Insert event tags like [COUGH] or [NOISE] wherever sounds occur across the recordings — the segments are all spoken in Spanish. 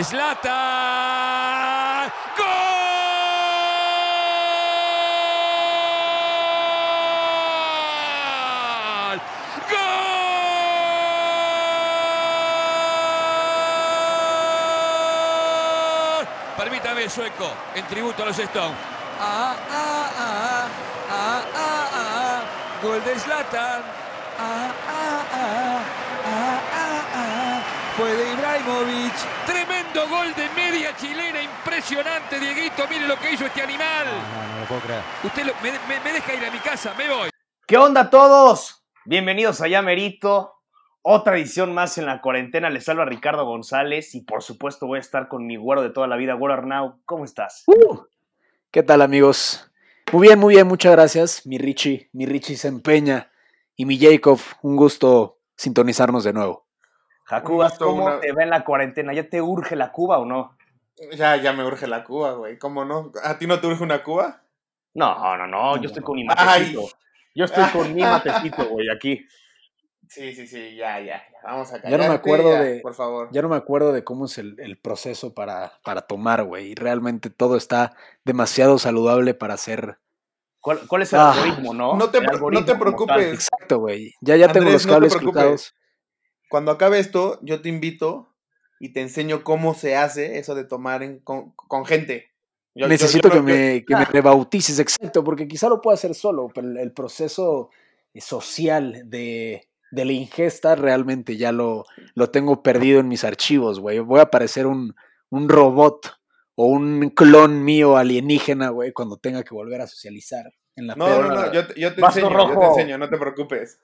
Zlatan. ¡Gol! ¡Gol! Permítame, sueco, en tributo a los Stones. Ah, ah, ah, ah, ah, ah, Gol de Zlatan. Ah, ah, ah, ah, ah, ah. Fue de Ibrahimovic. Gol de media chilena. Impresionante, Dieguito. Mire lo que hizo este animal. No, no lo puedo creer. Usted lo- me, me- me deja ir a mi casa. Me voy. ¿Qué onda a todos? Bienvenidos a Ya Merito. Otra edición más en la cuarentena. Les salva Ricardo González y por supuesto voy a estar con mi güero de toda la vida, güero Arnau. ¿Cómo estás? Uh, ¿Qué tal, amigos? Muy bien, muy bien, muchas gracias. Mi Richie, mi Richie se empeña. Y mi Jacob, un gusto sintonizarnos de nuevo. Jacubas, ¿cómo una- te va en la cuarentena? ¿Ya te urge la Cuba o no? Ya, ya me urge la Cuba, güey. ¿Cómo no? ¿A ti no te urge una Cuba? No, no, no. Yo estoy con mi Ay. matecito. Yo estoy con mi [LAUGHS] matecito, güey, aquí. Sí, sí, sí, ya, ya. ya. Vamos a Ya no me callarte, acuerdo ya, de- Por favor. Ya no me acuerdo de cómo es el, el proceso para, para tomar, güey. Y realmente todo está demasiado saludable para hacer. ¿Cuál, cuál es el Ah. algoritmo, no? No te no te preocupes. Exacto, güey. Ya, ya tengo los no te cables cruzados. Cuando acabe esto, yo te invito y te enseño cómo se hace eso de tomar en- con, con gente. Yo- yo- Necesito yo- que, yo- me, que me rebautices, exacto, porque quizá lo puedo hacer solo, pero el, proceso eh, social de, de la ingesta realmente ya lo, lo tengo perdido en mis archivos, güey. Voy a parecer un, un robot o un clon mío alienígena, güey, cuando tenga que volver a socializar en la No, no, no, yo, te- yo te enseño, yo te enseño, no te preocupes.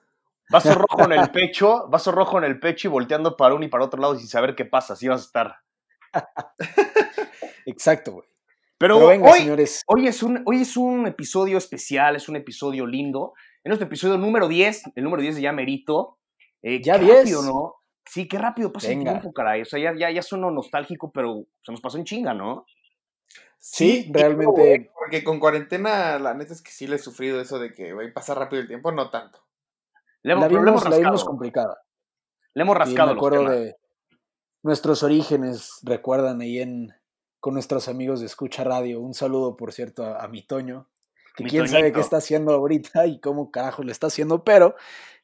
Vaso rojo en el pecho, vaso rojo en el pecho y volteando para uno y para otro lado sin saber qué pasa. Así vas a estar. [LAUGHS] Exacto, güey. Pero, Pero venga, hoy, señores. Hoy es, un, hoy es un episodio especial, es un episodio lindo. En nuestro episodio número 10, el número 10 de Ya Merito. Eh, ¿Ya qué 10? rápido, ¿no? Sí, qué rápido pasa el tiempo, caray. O sea, ya, ya, ya sueno nostálgico, pero se nos pasó en chinga, ¿no? Sí, realmente- Porque con cuarentena, la neta es que sí le he sufrido eso de que, güey, pasa rápido el tiempo, no tanto. Le hemos, La pero le hemos vimos, la vimos complicada. Le hemos Sí, rascado me los acuerdo de nuestros orígenes, recuerdan ahí en con nuestros amigos de Escucha Radio. Un saludo, por cierto, a, a mi Toño, que Mi quién sabe qué está haciendo ahorita y cómo carajo le está haciendo, pero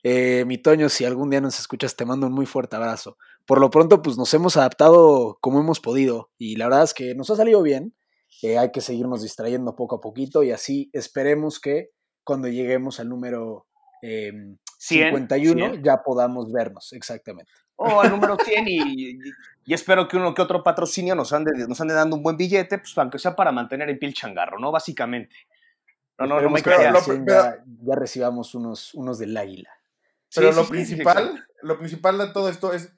eh, mi Toño, si algún día nos escuchas, te mando un muy fuerte abrazo. Por lo pronto, pues nos hemos adaptado como hemos podido y la verdad es que nos ha salido bien. Eh, hay que seguirnos distrayendo poco a poquito y así esperemos que cuando lleguemos al número em, 100, 51 100. ya podamos vernos, exactamente. O al número [LAUGHS] 100 y, y- espero que uno que otro patrocinio nos ande, nos ande dando un buen billete, pues aunque sea para mantener en pie el changarro, ¿no? Básicamente. No, no, no me pero creas. lo- ya, ya recibamos unos, unos del águila. Pero Sí, lo sí, sí, principal, lo principal de todo esto es,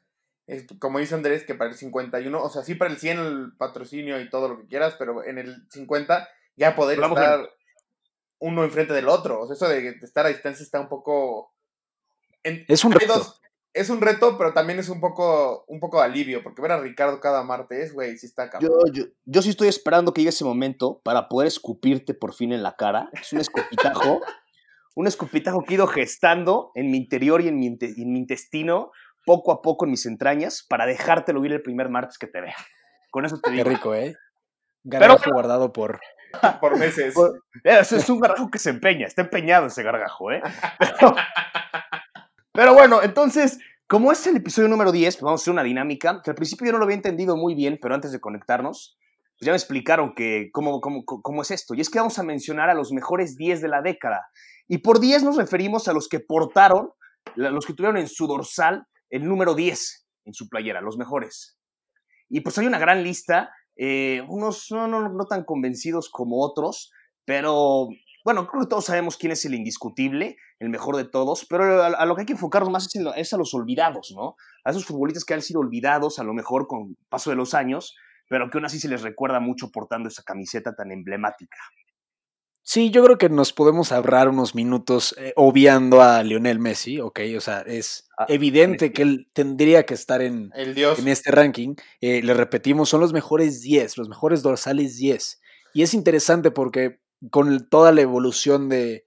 es, como dice Andrés, que para el 51, o sea, sí para el 100 el patrocinio y todo lo que quieras, pero en el 50 ya poder Vamos estar uno enfrente del otro. O sea, eso de estar a distancia está un poco... en- Es un reto. dos- es un reto, pero también es un poco, un poco de alivio, porque ver a Ricardo cada martes, güey, sí está cabrón. Yo, yo, yo sí estoy esperando que llegue ese momento para poder escupirte por fin en la cara. Es un escupitajo. [LAUGHS] un escupitajo que he ido gestando en mi interior y en mi, en mi intestino, poco a poco en mis entrañas, para dejártelo ir el primer martes que te vea. Con eso te Qué digo. rico, ¿eh? Gargajo bueno. guardado por... [LAUGHS] Por meses. Por- Eh, Eso es un gargajo que se empeña, está empeñado ese gargajo, ¿eh? [LAUGHS] Pero, pero bueno, entonces, como es el episodio número 10, pues vamos a hacer una dinámica que al principio yo no lo había entendido muy bien, pero antes de conectarnos, pues ya me explicaron que cómo, cómo, cómo es esto. Y es que vamos a mencionar a los mejores 10 de la década. Y por 10 nos referimos a los que portaron, los que tuvieron en su dorsal el número 10 en su playera, los mejores. Y pues hay una gran lista, eh, unos no, no, no tan convencidos como otros, pero bueno, creo que todos sabemos quién es el indiscutible, el mejor de todos, pero a, a lo que hay que enfocarnos más es, en lo- es a los olvidados, ¿no? A esos futbolistas que han sido olvidados, a lo mejor con paso de los años, pero que aún así se les recuerda mucho portando esa camiseta tan emblemática. Sí, yo creo que nos podemos ahorrar unos minutos eh, obviando a Lionel Messi, ¿ok? O sea, es Ah, evidente que él tendría que estar en, El dios. en este ranking. Eh, le repetimos, son los mejores 10, los mejores dorsales 10. Y es interesante porque con toda la evolución de,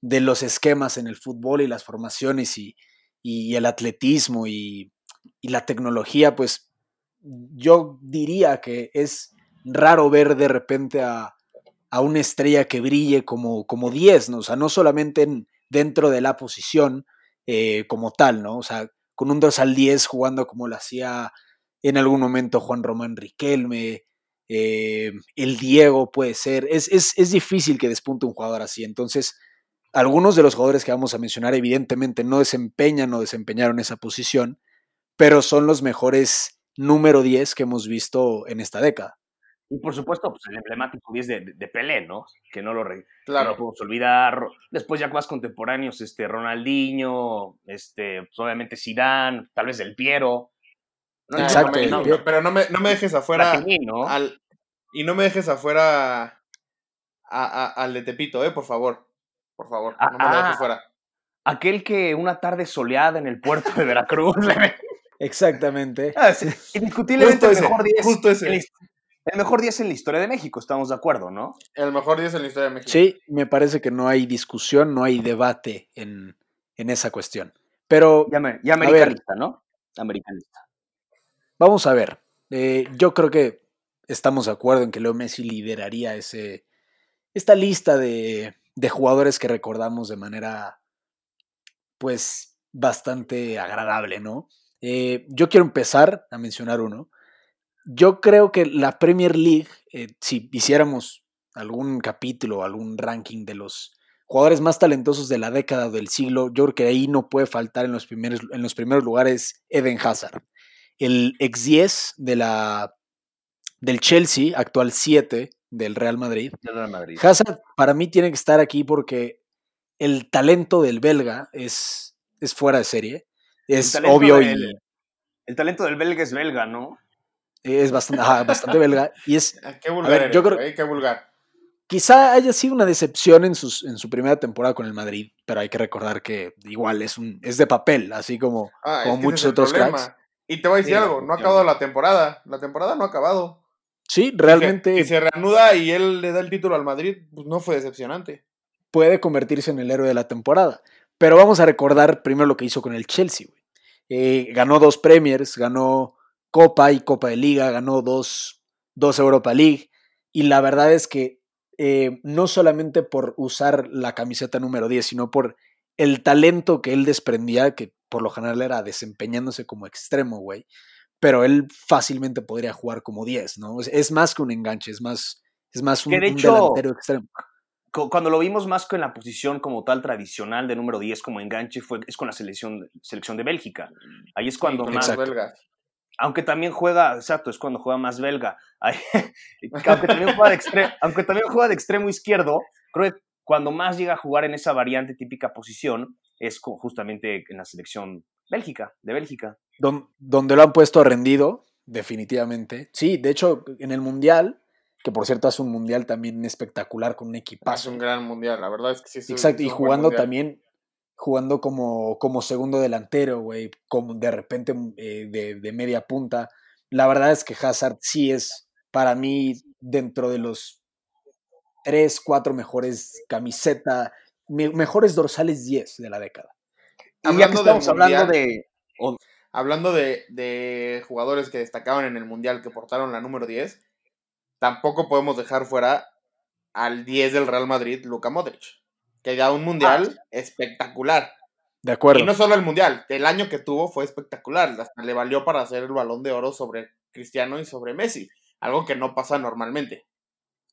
de los esquemas en el fútbol y las formaciones y, y el atletismo y, la tecnología, pues yo diría que es raro ver de repente a, a una estrella que brille como, como 10, ¿no? O sea, no solamente en- dentro de la posición eh, como tal, ¿no? O sea, con un dorsal 10 jugando como lo hacía en algún momento Juan Román Riquelme, eh, el Diego puede ser. Es, es, es difícil que despunte un jugador así. Entonces, algunos de los jugadores que vamos a mencionar, evidentemente, no desempeñan o desempeñaron esa posición, pero son los mejores número 10 que hemos visto en esta década. Y por supuesto, pues el emblemático 10 de, de, de Pelé, ¿no? Que no lo, no Claro. lo podemos olvidar. Después ya más contemporáneos, este, Ronaldinho, este, pues, obviamente Zidane, tal vez Del Piero. No, Ah, Exacto, no el no, pero no me, no me dejes afuera. Platini, ¿no? al- y no me dejes afuera a, a- al de Tepito, eh, por favor. Por favor, Ah, no me lo dejes ah. fuera. Aquel que una tarde soleada en el puerto de Veracruz. [LAUGHS] Exactamente. Ah, indiscutiblemente Justo el ese, mejor 10. justo ese. en la his- El mejor 10 en la historia de México, estamos de acuerdo, ¿no? El mejor 10 en la historia de México. Sí, me parece que no hay discusión, no hay debate en, en esa cuestión. Pero Ya, me- ya ver. americanista, ¿no? Americanista. Vamos a ver. Eh, yo creo que estamos de acuerdo en que Leo Messi lideraría ese, esta lista de, de jugadores que recordamos de manera, pues, bastante agradable, ¿no? Eh, yo quiero empezar a mencionar uno. Yo creo que la Premier League, eh, si hiciéramos algún capítulo, algún ranking de los jugadores más talentosos de la década o del siglo, yo creo que ahí no puede faltar en los primeros, en los primeros lugares Eden Hazard. El ex 10 de la, del Chelsea, actual 7 del Real Madrid. Real Madrid. Hazard para mí tiene que estar aquí porque el talento del belga es, es fuera de serie. Es obvio del- El talento del belga es belga, ¿no? y es bastante, ajá, bastante belga. Y es [LAUGHS] Qué vulgar ver, eres, yo creo- güey, qué vulgar. Quizá haya sido una decepción en, sus, en su primera temporada con el Madrid, pero hay que recordar que igual es, un, es de papel, así como, Ah, como muchos otros problema. cracks. Y te voy a decir Sí, algo, no ha acabado la temporada. La temporada no ha acabado. Sí, Y se- realmente Y se reanuda y él le da el título al Madrid, pues no fue decepcionante. puede convertirse en el héroe de la temporada. Pero vamos a recordar primero lo que hizo con el Chelsea. güey. Eh, ganó dos Premiers, ganó Copa y Copa de Liga, ganó dos, dos Europa League. Y la verdad es que eh, no solamente por usar la camiseta número 10, sino por el talento que él desprendía, que por lo general era desempeñándose como extremo, güey. Pero él fácilmente podría jugar como 10, ¿no? Es, es más que un enganche, es más, es más un, Que de un hecho- delantero extremo. Cu- Cuando lo vimos más que en la posición como tal tradicional de número 10 como enganche fue, es con la selección, selección de Bélgica. Ahí es cuando más, Exacto. belgas. aunque también juega, exacto, es cuando juega más belga. Ahí- [LAUGHS] aunque, también juega de extre- aunque también juega de extremo izquierdo, creo que cuando más llega a jugar en esa variante típica posición es justamente en la selección Bélgica, de Bélgica. Don- donde lo han puesto rendido, definitivamente. Sí, de hecho, en el Mundial, que por cierto hace un Mundial también espectacular con un Es equipazo. un gran mundial, la verdad es que sí. es un- Exacto, es y un jugando también, jugando como, como segundo delantero, güey, como de repente eh, de, de media punta. La verdad es que Hazard sí es, para mí, dentro de los tres, cuatro mejores camiseta, me- mejores dorsales 10 de la década. Y ya que Hablando estamos hablando de... Hablando de, de jugadores que destacaban en el Mundial que portaron la número 10, tampoco podemos dejar fuera al 10 del Real Madrid, Luka Modric, que da un Mundial espectacular. De acuerdo. Y no solo el Mundial, el año que tuvo fue espectacular, hasta le valió para hacer el balón de oro sobre Cristiano y sobre Messi, algo que no pasa normalmente.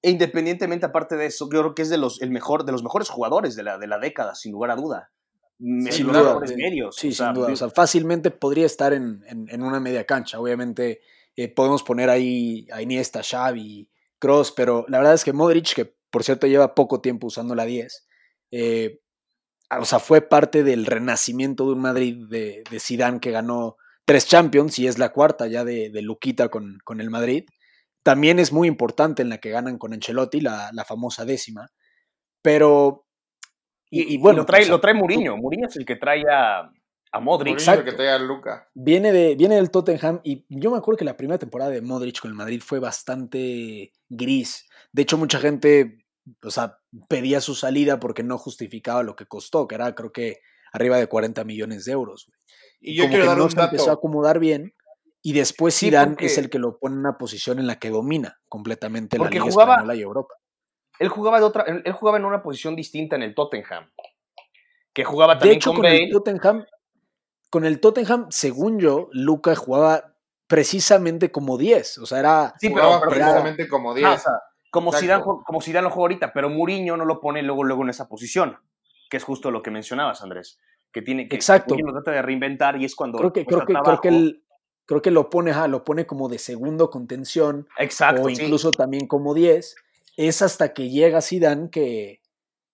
E independientemente, aparte de eso, yo creo que es de los, el mejor, de los mejores jugadores de la, de la década, sin lugar a duda. Sin los duda, de- medios. Sí, o sea, sin duda. O sea, fácilmente podría estar en, en- en una media cancha. Obviamente eh, podemos poner ahí a Iniesta, Xavi, Cross, pero la verdad es que Modric, que por cierto lleva poco tiempo usando la 10, eh, o sea, fue parte del renacimiento de un Madrid de, de Zidane que ganó tres Champions y es la cuarta ya de, de Luquita con, con el Madrid. También es muy importante en la que ganan con Ancelotti, la, la famosa décima. Pero... y, Y, y bueno, lo trae, o sea, lo trae Mourinho. Mourinho es el que trae a, a Modric. Es el que exacto. trae a Luka. Viene, de, viene del Tottenham y yo me acuerdo que la primera temporada de Modric con el Madrid fue bastante gris. De hecho, mucha gente, o sea, pedía su salida porque no justificaba lo que costó, que era creo que arriba de 40 millones de euros. Y yo Como quiero que dar no un se empezó a dato. acomodar bien Y después Sí, Zidane porque- es el que lo pone en una posición en la que domina completamente la Porque Liga jugaba- Española y Europa. Él jugaba, de otra, él, jugaba en una posición distinta en el Tottenham. Que jugaba De también hecho, con con el. Tottenham, con el Tottenham, según yo, Luca jugaba precisamente como 10. O sea, era. Sí, pero, Jugaba pero- precisamente como 10. Ah, o sea, como. Zidane, como Zidane lo juega ahorita, pero Mourinho no lo pone luego, luego en esa posición, que es justo lo que mencionabas, Andrés. Que tiene que Exacto. Mourinho lo trata de reinventar y es cuando creo que, creo que, creo que trabajo. Creo que lo pone, ajá, lo pone como de segundo contención Exacto, o sí. incluso también como 10. Es hasta que llega Zidane que.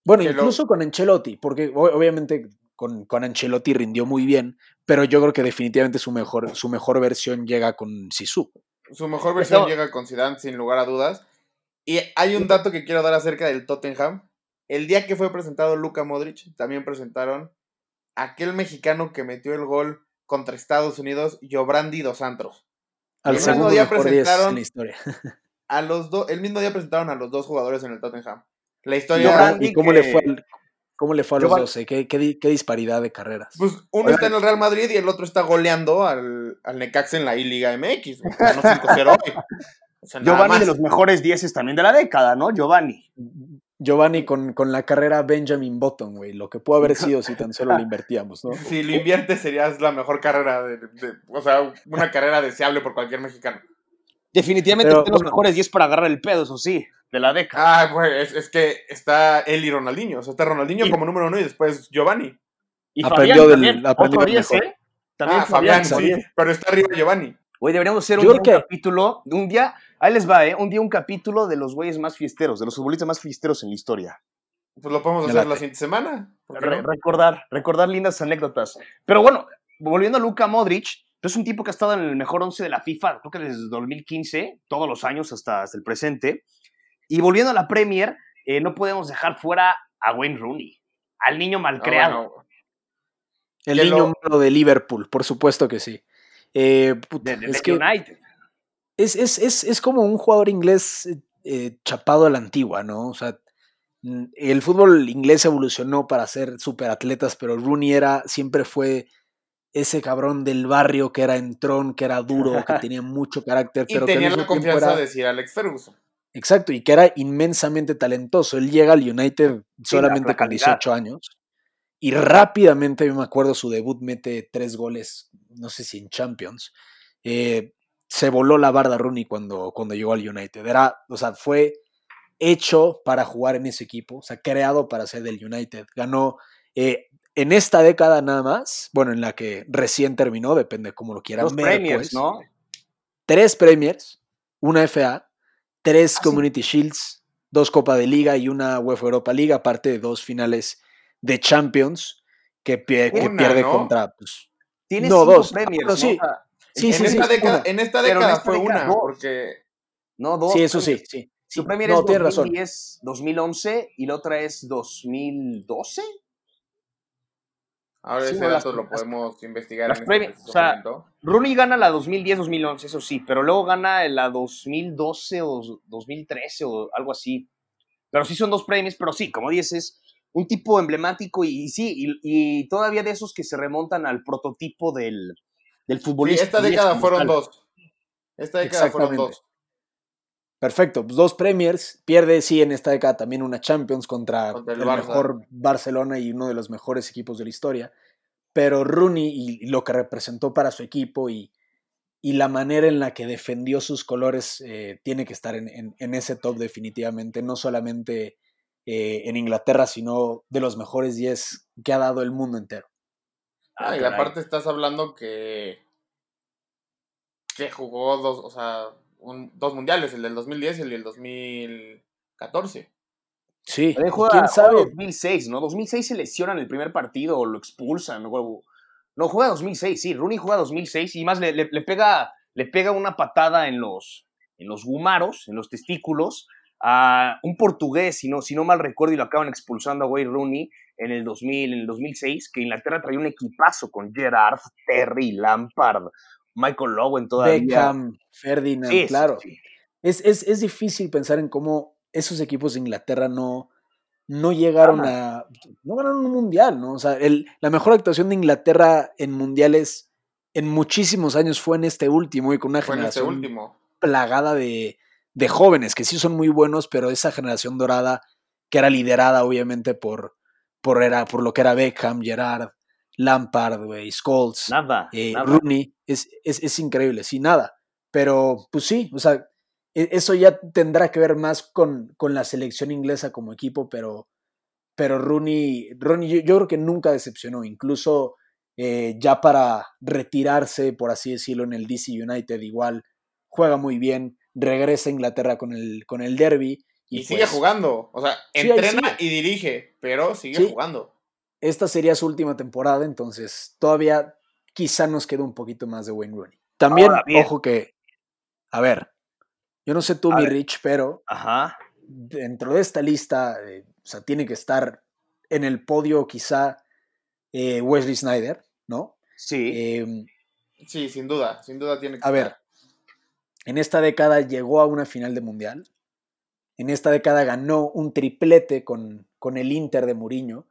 Bueno, Que lo- incluso con Ancelotti, porque obviamente con, con Ancelotti rindió muy bien, pero yo creo que definitivamente su mejor, su mejor versión llega con Sisu. Su mejor versión llega con Zidane sin lugar a dudas. Y hay un dato que quiero dar acerca del Tottenham. El día que fue presentado Luka Modric, también presentaron a aquel mexicano que metió el gol contra Estados Unidos, Yobrandi dos Santos. Al el mismo segundo día 10 presentaron- en la historia. [LAUGHS] A los dos, el mismo día presentaron a los dos jugadores en el Tottenham. La historia, Yobrandi- ¿Y cómo le fue, al- cómo le fue a los Yoban- 12? ¿Qué, qué, di- qué disparidad de carreras? pues uno está en el Real Madrid y el otro está goleando al, al Necaxa en la I-Liga MX. güey. Ganó 5-0 hoy. O sea, nada Giovanni más. de los mejores dieces también de la década, ¿no? Giovanni. Giovanni con, con la carrera Benjamin Button, güey. Lo que pudo haber [LAUGHS] sido si tan solo le invertíamos, ¿no? Si lo inviertes sería la mejor carrera, de, de- o sea, una carrera deseable por cualquier mexicano. Definitivamente Pero, tiene los bueno. mejores 10 para agarrar el pedo, eso sí, de la década. Ah, güey, es, es que está él y Ronaldinho. O sea, está Ronaldinho Y- como número uno y después Giovanni. Y aprendió Fabián del- también, aprendió otro del 10, mejor. ¿eh? También ah, Fabián, sí, 10. pero está arriba Giovanni. Hoy deberíamos hacer un, día un capítulo, un día, ahí les va, ¿eh? Un día un capítulo de los güeyes más fiesteros, de los futbolistas más fiesteros en la historia. Pues lo podemos hacer la siguiente semana. ¿por qué Re- no? recordar, recordar lindas anécdotas. Pero bueno, volviendo a Luka Modric, es un tipo que ha estado en el mejor 11 de la FIFA, creo que desde 2015, todos los años hasta, hasta el presente. Y volviendo a la Premier, eh, no podemos dejar fuera a Wayne Rooney, al niño Ah, malcreado. bueno, El niño lo- malo de Liverpool, por supuesto que sí. Eh, puta, de, de- es de que United. es, es, es, es como un jugador inglés eh, chapado a la antigua, ¿no? O sea, el fútbol inglés evolucionó para ser superatletas, pero Rooney era, siempre fue ese cabrón del barrio que era entrón, que era duro, que [LAUGHS] tenía mucho carácter, Y pero que al tenía la confianza era- de decir Alex Ferguson. Exacto, y que era inmensamente talentoso. Él llega al United solamente la con calidad. 18 años y rápidamente, yo me acuerdo, su debut mete tres goles, no sé si en Champions. Eh, se voló la barda Rooney cuando, cuando llegó al United. Era, o sea, fue hecho para jugar en ese equipo, o sea, creado para ser del United. Ganó eh, en esta década nada más, bueno, en la que recién terminó, depende cómo lo quieran Los ver, Premiers, pues, ¿no? tres Premiers, una FA, tres Ah, sí. Community Shields, dos Copa de Liga y una UEFA Europa League, aparte de dos finales de Champions que, pie- que Una, pierde ¿no? contra. Pues, Tiene No, cinco dos. Premiers, Pero ¿no? sí. Sí, en, sí, sí. esta década, en esta Pero en década esta fue década una, dos. porque no, dos. Sí, eso sí, Premiers. sí. Su sí. Premier No, es tienes razón. 2010, 2011 y la otra es 2012. ahora Sí, ese las- dato lo las- podemos investigar las en este Premier- preciso o sea, momento. Rooney gana la 2010-2011, eso sí, pero luego gana la 2012 o 2013 o algo así. Pero sí son dos premios, pero sí, como dices, un tipo emblemático y, y sí, y, y todavía de esos que se remontan al prototipo del, del Sí, futbolista. esta inglés década fueron tal. dos. Esta década fueron dos. Perfecto, pues dos Premiers, pierde sí en esta década también una Champions contra, Contra el el, Barça. mejor Barcelona y uno de los mejores equipos de la historia. Pero Rooney y, y lo que representó para su equipo y, y la manera en la que defendió sus colores eh, tiene que estar en, en- en ese top definitivamente, no solamente eh, en Inglaterra, sino de los mejores 10 que ha dado el mundo entero. Ah, y aparte estás hablando que que jugó dos, o sea, un- dos mundiales, el del 2010 y el del 2014. Sí, juega, quién sabe. 2006, ¿no? 2006 se lesiona en el primer partido o lo expulsan. No, no juega 2006, sí. Rooney juega 2006 y más le, le- le pega, le pega una patada en los, en los gumaros, en los testículos, a un portugués, si no, si no mal recuerdo, y lo acaban expulsando a Wayne Rooney en el 2000, en el 2006, que Inglaterra traía un equipazo con Gerrard, Terry, Lampard, Michael Owen todavía. Beckham, Ferdinand, Sí, claro. sí. Es, es, es difícil pensar en cómo esos equipos de Inglaterra no, no llegaron a. No ganaron un mundial, ¿no? O sea, el- la mejor actuación de Inglaterra en mundiales en muchísimos años fue en este último y con una Fue en este generación último. plagada de, de jóvenes que sí son muy buenos, pero esa generación dorada que era liderada obviamente por, por, era, por lo que era Beckham, Gerard, Lampard, Scholes, Nada. eh, nada. Rooney, es, es, es increíble, sí, nada. Pero pues sí, o sea, e- eso ya tendrá que ver más con, con la selección inglesa como equipo, pero, pero Rooney, Rooney yo, yo creo que nunca decepcionó, incluso eh, ya para retirarse, por así decirlo, en el DC United igual, juega muy bien, regresa a Inglaterra con el, con el derby. Y, Y, sigue pues, jugando. O sea, Sí, entrena sigue. y dirige, pero sigue Sí. jugando. Esta sería su última temporada, entonces todavía quizá nos queda un poquito más de Wayne Rooney. También, Ahora ojo que, a ver, yo no sé tú, A mi ver. Rich, pero Ajá. dentro de esta lista, eh, o sea, tiene que estar en el podio quizá eh, Wesley Snyder, ¿no? Sí. Eh, Sí, sin duda. Sin duda tiene que a ver. En esta década llegó a una final de mundial. En esta década ganó un triplete con, con el Inter de Mourinho,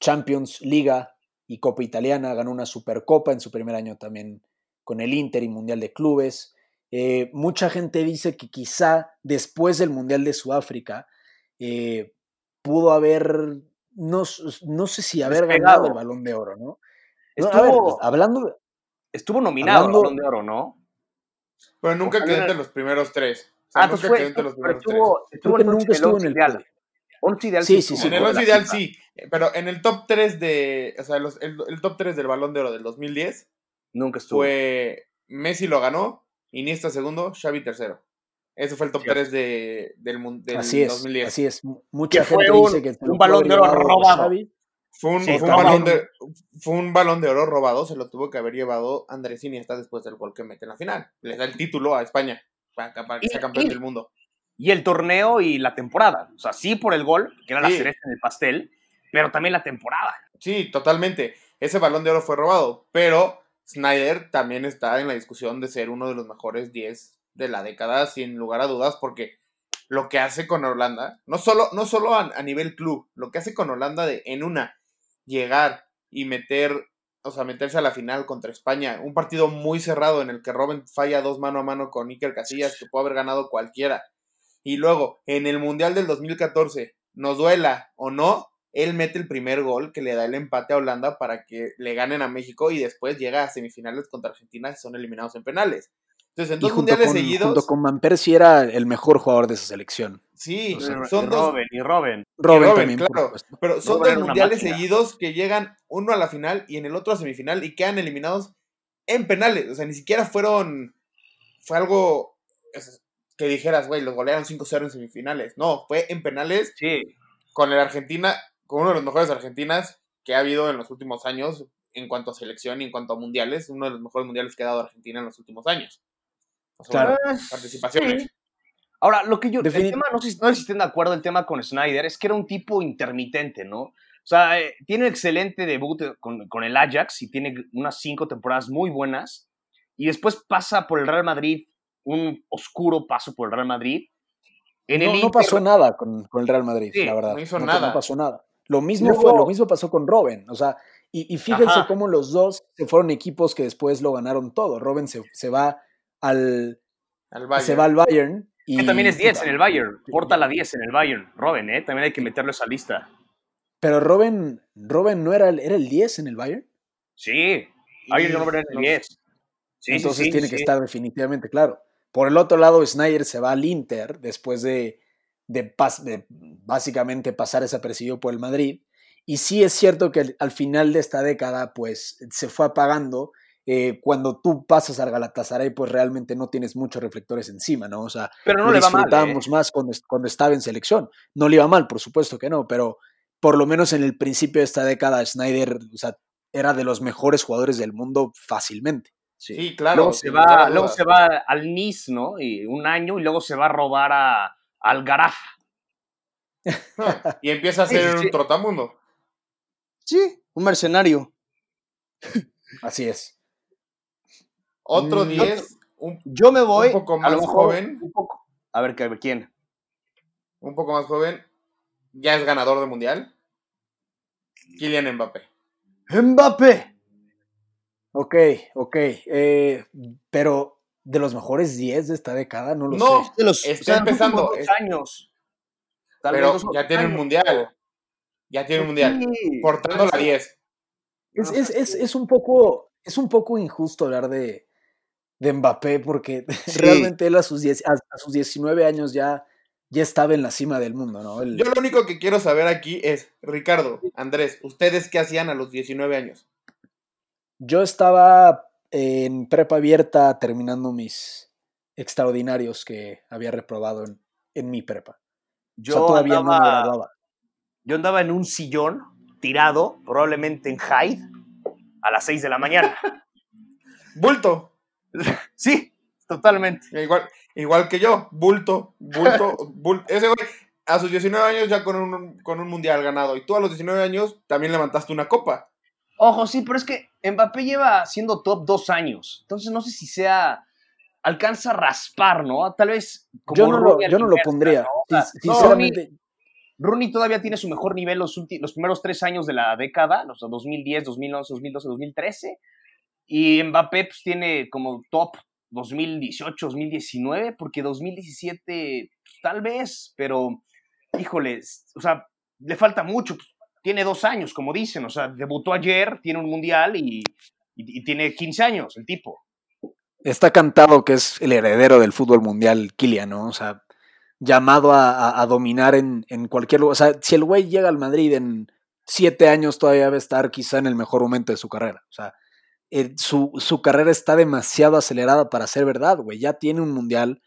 Champions, Liga y Copa Italiana. Ganó una Supercopa en su primer año también con el Inter y Mundial de Clubes. Eh, mucha gente dice que quizá después del Mundial de Sudáfrica eh, pudo haber, no, no sé si haber Despegado. ganado el balón de oro, ¿no? No, a ver, Estuvo- hablando Estuvo nominado hablando- al Balón de Oro, ¿no? Pero nunca Ojalá quedó era- entre los primeros tres. O sea, Ah, nunca fue. quedó entre los pero primeros tres. estuvo, once- nunca estuvo en el ideal. podio. Once ideal Sí, sí, sí, En el ¿no? 11 La ideal sí, pero en el top 3 de. O sea, los- el, el top 3 del Balón de Oro del 2010 Nunca estuvo. fue. Messi lo ganó, Iniesta segundo, Xavi tercero. Ese fue el top Cierto. 3 de, del, del así es, 2010. así es. Mucha Que fue gente un- dice que un Balón de Oro robado. Xavi. Fue un, Sí, fue, un balón de, fue un balón de oro robado, se lo tuvo que haber llevado Andrés Iniesta después del gol que mete en la final. Le da el título a España para, que- para que Y- sea campeón y- del mundo. Y el torneo y la temporada. O sea, sí por el gol, que era la cereza en el pastel, pero también la temporada. Sí, totalmente. Ese balón de oro fue robado, pero Snyder también está en la discusión de ser uno de los mejores 10 de la década, sin lugar a dudas, porque lo que hace con Holanda, no solo, no solo a, a nivel club, lo que hace con Holanda de en una llegar y meter, o sea, meterse a la final contra España, un partido muy cerrado en el que Robin falla dos mano a mano con Iker Casillas, que puede haber ganado cualquiera. Y luego, en el Mundial del 2014, nos duela o no, él mete el primer gol que le da el empate a Holanda para que le ganen a México y después llega a semifinales contra Argentina y son eliminados en penales. Entonces, en Y dos mundiales con, seguidos, junto con Van Persie era el mejor jugador de esa selección. sí, o sea, son y dos, Robin, y Robin. Robin, Robin, también, claro. pero son dos mundiales seguidos que llegan uno a la final y en el otro a semifinal y quedan eliminados en penales. O sea, ni siquiera fueron, fue algo que dijeras, güey, los golearon 5-0 en semifinales. No, fue en penales Sí. con el Argentina, con uno de los mejores Argentinas que ha habido en los últimos años en cuanto a selección y en cuanto a mundiales, uno de los mejores mundiales que ha dado Argentina en los últimos años. Claro. participaciones. Sí. Ahora, lo que yo. El tema, no sé, si- no sé si estén de acuerdo el tema con Snyder, es que era un tipo intermitente, ¿no? O sea, eh, tiene excelente debut eh, con, con el Ajax y tiene unas cinco temporadas muy buenas. Y después pasa por el Real Madrid, un oscuro paso por el Real Madrid. En el no, Inter- pasó nada con, con el Real Madrid, Sí, la verdad. no hizo nada. No pasó nada. Lo mismo, Luego- fue, lo mismo pasó con Robin. O sea, y, y fíjense Ajá. cómo los dos se fueron equipos que después lo ganaron todo. Robin se, se va al Al Bayern. se va al Bayern. Y, que también es 10 puta, en el Bayern. Porta la 10 en el Bayern. Robin, ¿eh? También hay que meterlo a esa lista. Pero Robin, Robin no era el, era el 10 en el Bayern. Sí. Bayern no era el los- 10. Sí, Entonces sí, tiene que estar definitivamente claro. Por el otro lado, Snyder se va al Inter después de, de, pas- de básicamente pasar desapercibido por el Madrid. Y sí es cierto que al- al final de esta década, pues se fue apagando. Eh, cuando tú pasas al Galatasaray, pues realmente no tienes muchos reflectores encima, ¿no? O sea, Pero no le mal. ¿eh? disfrutábamos más cuando, cuando estaba en selección. No le iba mal, por supuesto que no, pero por lo menos en el principio de esta década, Snyder o sea, era de los mejores jugadores del mundo fácilmente. Sí, claro. luego se va, luego se va al Nice, ¿no? Y un año y luego se va a robar a, al Garafa. Ah, [LAUGHS] Y empieza a ser sí, un sí. trotamundo. Sí, un mercenario. [LAUGHS] Así es. Otro Mm, 10, un, Yo me voy. un poco A más lo mejor joven. un poco. A ver, ¿qué- ¿quién? Un poco más joven. Ya es ganador de mundial. Kylian Mbappé. Mbappé. Ok, ok. eh, pero de los mejores 10 de esta década, no lo No, sé. De los, Está o sea, empezando, es- dos años. Tal pero ya tiene un mundial. Ya tiene un mundial. Sí, Portando la 10. Es, es, es, es un poco, es un poco injusto hablar de, de Mbappé porque [LAUGHS] Sí. realmente él a sus, 10 a, a sus 19 años ya, ya estaba en la cima del mundo, ¿no? Yo lo único que quiero saber aquí es, Ricardo, Andrés, ¿ustedes qué hacían a los 19 años? Yo estaba en prepa abierta terminando mis extraordinarios que había reprobado en, en mi prepa. Yo, o sea, todavía no me graduaba. yo andaba en un sillón tirado, probablemente en Hyde, a las 6 de la mañana. [LAUGHS] Bulto. [LAUGHS] sí, totalmente. Igual, igual que yo, bulto, bulto, [LAUGHS] bulto. Ese güey, a sus 19 años ya con un, con un mundial ganado. Y tú a los 19 años también levantaste una copa. Ojo, sí, pero es que Mbappé lleva siendo top dos años. Entonces no sé si sea. Alcanza a raspar, ¿no? Tal vez. Como Yo no, lo, yo no lo pondría. ¿no? O sea, Sin- no, Sinceramente, Rooney todavía tiene su mejor nivel los, los primeros tres años de la década, los 2010, 2011, 2012, 2013. Y Mbappé pues, tiene como top 2018, 2019, porque 2017 pues, tal vez, pero híjole, o sea, le falta mucho. pues, tiene dos años, como dicen, o sea, debutó ayer, tiene un mundial y, tiene 15 años el tipo. está cantado que es el heredero del fútbol mundial, Kylian, ¿no? O sea, llamado a dominar en, en cualquier lugar. O sea, si el güey llega al Madrid en siete años, todavía va a estar quizá en el mejor momento de su carrera. O sea, eh, su, su carrera está demasiado acelerada para ser verdad, güey. Ya tiene un mundial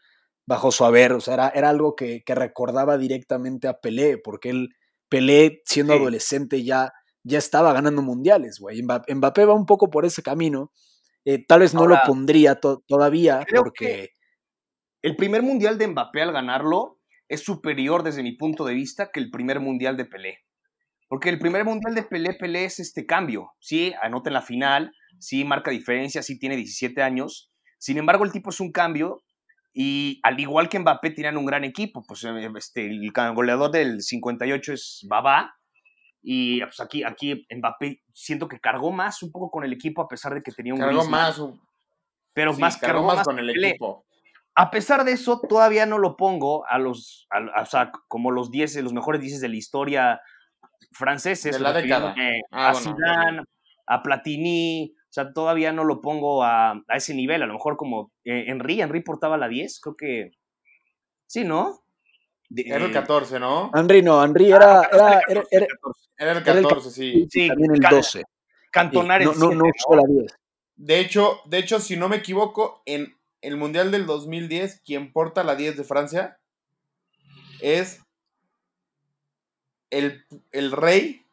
bajo su haber. O sea, era, era algo que, que recordaba directamente a Pelé, porque él, Pelé, siendo Sí. adolescente, ya, ya estaba ganando mundiales, güey. Mbappé, Mbappé va un poco por ese camino. Eh, tal vez no Ahora, lo pondría to- todavía porque El primer mundial de Mbappé al ganarlo es superior desde mi punto de vista que el primer mundial de Pelé. Porque el primer mundial de Pelé, Pelé es este cambio. Sí, anota en la final, sí marca diferencia, sí tiene 17 años. Sin embargo, el tipo es un cambio y al igual que Mbappé tienen un gran equipo. Pues eh, este, el goleador del 58 es Babá. Y pues aquí, aquí Mbappé siento que cargó más un poco con el equipo a pesar de que tenía un Cargó más, pero sí, más cargó más con el Pelé. equipo. A pesar de eso, todavía no lo pongo a los, a- a- o sea, como los 10, los mejores 10 de la historia franceses. De la década. Ah, a bueno, Zidane, a Platini, o sea, todavía no lo pongo a, a ese nivel. A lo mejor como eh, Henry, Henry portaba la 10, creo que sí, ¿no? De- Era el eh, 14, ¿no? Henry no, Henry era, era, era, era- Era el era el 14, sí. Sí, también el Ca- 12. Cantonar Sí, el no, no, 7, no usó la 10. De hecho, de hecho, si no me equivoco, en el Mundial del 2010, quien porta la 10 de Francia es el, el rey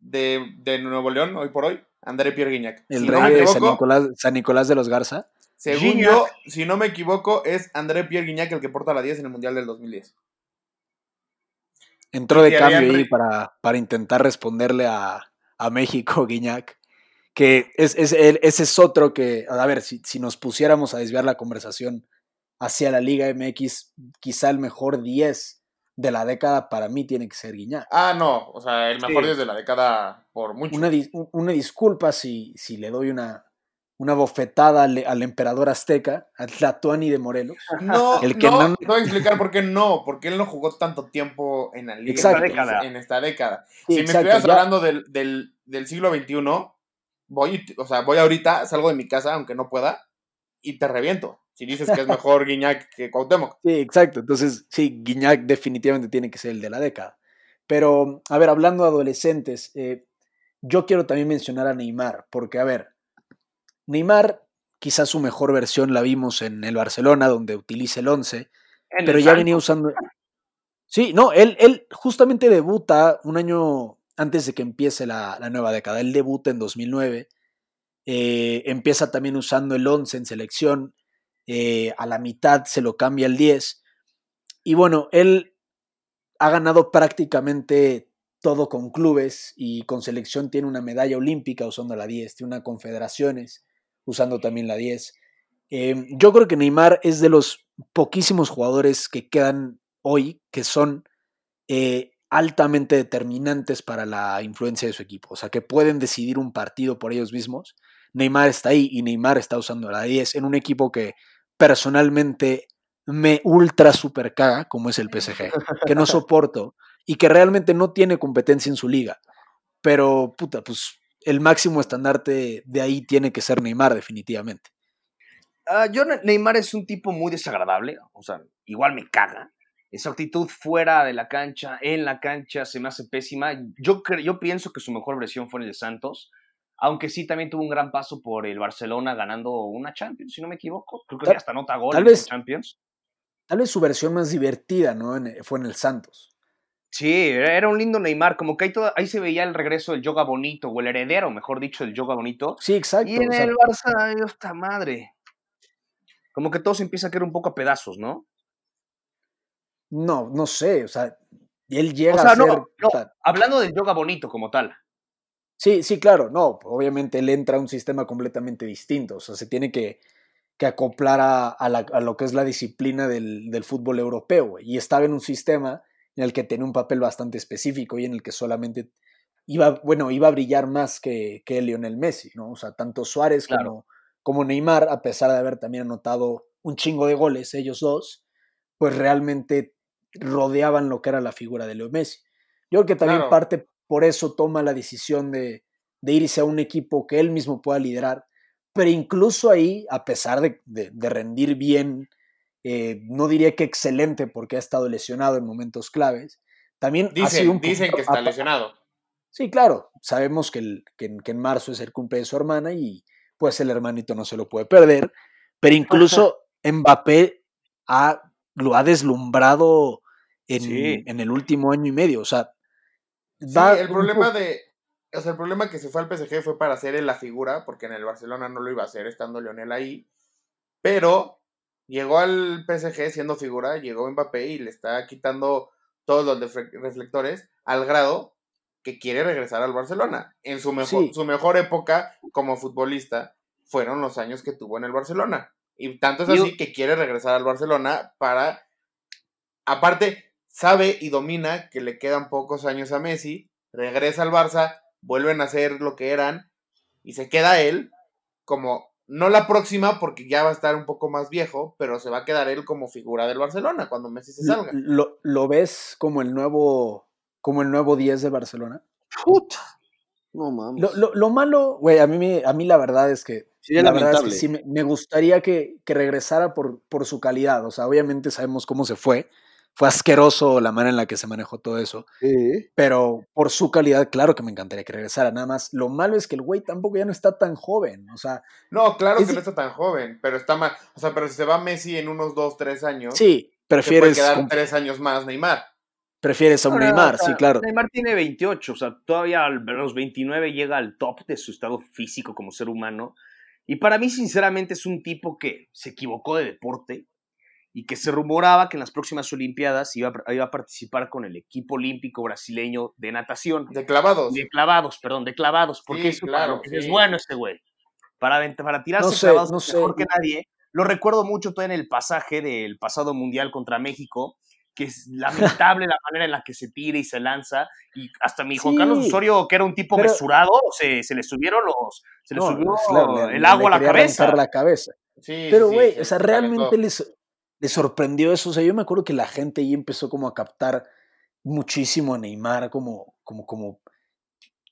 de, de Nuevo León, hoy por hoy, André Pierre Guignac. El si no me rey de San Nicolás, San Nicolás de los Garza. según Gignac. yo, si no me equivoco, es André Pierre Guignac el que porta la 10 en el Mundial del 2010. Entró de cambio ahí para, para intentar responderle a, a México, [LAUGHS] Guiñac. Que es, es, el- ese es otro que, a ver, si, si nos pusiéramos a desviar la conversación hacia la Liga MX, quizá el mejor 10 de la década para mí tiene que ser Guiñac. Ah, no, o sea, el mejor Sí. 10 de la década por mucho. Una, dis- un- una disculpa si, si le doy una, una bofetada al, al emperador azteca, a Tlatuani de Morelos. [LAUGHS] No, El que no, no- te voy a explicar por qué no, porque él no jugó tanto tiempo en la liga Exacto. en, esta década. Sí, si exacto, me estuvieras ya- hablando del, del, del siglo XXI, voy, o sea, voy ahorita, salgo de mi casa, aunque no pueda, y te reviento. Si dices que es mejor Guiñac que Cuauhtémoc. Sí, exacto. Entonces, sí, Guiñac definitivamente tiene que ser el de la década. Pero, a ver, hablando de adolescentes, eh, yo quiero también mencionar a Neymar, porque, a ver, Neymar, quizás su mejor versión la vimos en el Barcelona, donde utiliza el 11, En pero el ya venía usando... Sí, no, él, él justamente debuta un año antes de que empiece la, la nueva década. Él debuta en 2009, eh, empieza también usando el 11 en selección, eh, a la mitad se lo cambia al 10. Y bueno, él ha ganado prácticamente todo con clubes y con selección tiene una medalla olímpica usando la 10, tiene una confederaciones usando también la 10. Eh, yo creo que Neymar es de los poquísimos jugadores que quedan hoy que son eh, altamente determinantes para la influencia de su equipo, o sea, que pueden decidir un partido por ellos mismos. Neymar está ahí y Neymar está usando la 10 en un equipo que personalmente me ultra super caga, como es el PSG, [LAUGHS] que no soporto y que realmente no tiene competencia en su liga. Pero, puta, pues el máximo estandarte de ahí tiene que ser Neymar, definitivamente. Ah, yo, Neymar es un tipo muy desagradable, o sea, igual me caga. Esa actitud fuera de la cancha, en la cancha, se me hace pésima. Yo, yo pienso que su mejor versión fue en el de Santos, aunque sí también tuvo un gran paso por el Barcelona ganando una Champions, si no me equivoco. Creo que hasta nota gol en vez, Champions. Tal vez su versión más divertida, ¿no? fue en el Santos. Sí, era un lindo Neymar, como que ahí, ahí se veía el regreso del yoga bonito, o el heredero, mejor dicho, del yoga bonito. Sí, exacto. Y en el Barça, esta madre. Como que todo se empieza a caer un poco a pedazos, ¿no? No, no sé, o sea, él llega a ser... No, hablando del yoga bonito como tal. Sí, sí, claro, no, obviamente él entra a un sistema completamente distinto, o sea, se tiene que, que acoplar a, a, lo que es la disciplina del, del fútbol europeo, y estaba en un sistema en el que tenía un papel bastante específico y en el que solamente iba, bueno, iba a brillar más que, que Lionel Messi, ¿no? O sea, tanto Suárez como, como Neymar, a pesar de haber también anotado un chingo de goles ellos dos, pues realmente rodeaban lo que era la figura de Leo Messi. Yo creo que también parte por eso toma la decisión de, de, irse a un equipo que él mismo pueda liderar, pero incluso ahí, a pesar de, de, rendir bien, eh, no diría que excelente porque ha estado lesionado en momentos claves, también dicen, ha sido un dicen que está lesionado. Sí, claro, sabemos que, el, que, que en marzo es el cumple de su hermana y pues el hermanito no se lo puede perder, pero incluso Mbappé ha, lo ha deslumbrado en, el último año y medio. O sea, el problema de. O sea, el problema que se fue al PSG fue para hacer la figura, porque en el Barcelona no lo iba a hacer estando Lionel ahí. Pero llegó al PSG siendo figura, llegó Mbappé y le está quitando todos los reflectores al grado que quiere regresar al Barcelona. En su mejor, su mejor época como futbolista fueron los años que tuvo en el Barcelona. Y tanto es así que quiere regresar al Barcelona para, aparte, sabe y domina que le quedan pocos años a Messi, regresa al Barça, vuelven a ser lo que eran y se queda él como, no la próxima porque ya va a estar un poco más viejo, pero se va a quedar él como figura del Barcelona cuando Messi se salga. ¿Lo, lo ves como el nuevo, como el nuevo 10 de Barcelona? Puta. No mames. Lo, lo, malo, güey, a mí, a mí la verdad es que la verdad es que sí me, gustaría que, que, regresara por, por su calidad. O sea, obviamente sabemos cómo se fue fue asqueroso la manera en la que se manejó todo eso. Pero por su calidad, claro que me encantaría que regresara. Nada más, lo malo es que el güey tampoco ya no está tan joven. O sea. No, claro que no está tan joven, pero está mal. O sea, pero si se va Messi en unos dos, tres años. Sí, prefieres. Se puede quedar tres años más Neymar. Prefieres a un Neymar, sí, claro. Neymar tiene 28, o sea, todavía a los 29 llega al top de su estado físico como ser humano. Y para mí, sinceramente, es un tipo que se equivocó de deporte, y que se rumoraba que en las próximas Olimpiadas iba, a participar con el equipo olímpico brasileño de natación. De clavados. De clavados, perdón, de clavados, porque es, claro, es bueno ese güey. Para, para tirarse clavados mejor que nadie. Lo recuerdo mucho todavía en el pasaje del pasado mundial contra México, que es [LAUGHS] lamentable la manera en la que se tira y se lanza. Y hasta mi Juan Carlos Osorio, que era un tipo mesurado, se, se, le subieron los. Se le subió el agua a la cabeza. la cabeza. pero, güey, o sea, realmente les, le sorprendió eso. O sea, yo me acuerdo que la gente ahí empezó como a captar muchísimo a Neymar como, como, como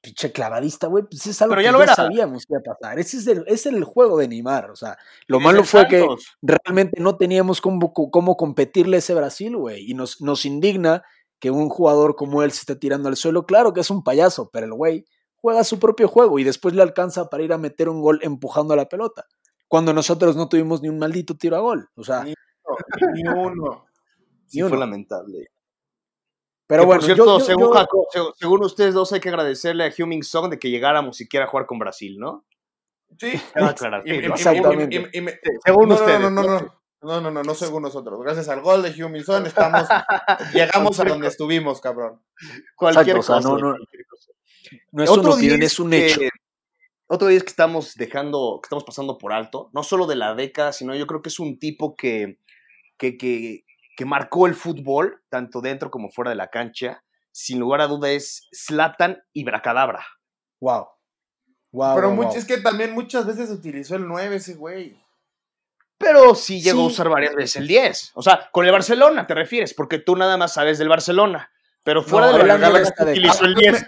pinche clavadista, güey. Pues es algo que ya, sabíamos que iba a pasar. Ese es el, es el juego de Neymar. O sea, lo malo fue que realmente no teníamos cómo, cómo competirle a ese Brasil, güey. Y nos, nos indigna que un jugador como él se esté tirando al suelo. Claro que es un payaso, pero el güey juega su propio juego y después le alcanza para ir a meter un gol empujando a la pelota. Cuando nosotros no tuvimos ni un maldito tiro a gol. O sea, [LAUGHS] ni uno. Sí, fue lamentable. Pero bueno, por cierto, según, ustedes dos, hay que agradecerle a Huming Song de que llegáramos siquiera a jugar con Brasil, ¿no? Sí. Exactamente. según ustedes. No, no, no, no, no, no, no, según nosotros. Gracias al gol de Huming Song estamos, [LAUGHS] llegamos a donde estuvimos, cabrón. Cualquier cosa. no, no, no es una opinión, es un hecho. Otro día es que estamos dejando, que estamos pasando por alto, no solo de la década, sino yo creo que es un tipo que, que, que, que marcó el fútbol, tanto dentro como fuera de la cancha. Sin lugar a duda es Slatan y Bracadabra. Wow. Wow, Pero wow, much- wow. es que también muchas veces utilizó el 9 ese güey. Pero sí llegó a usar varias veces el 10. O sea, con el Barcelona te refieres, porque tú nada más sabes del Barcelona. Pero fuera No, del de Galaxy de- utilizó el 10.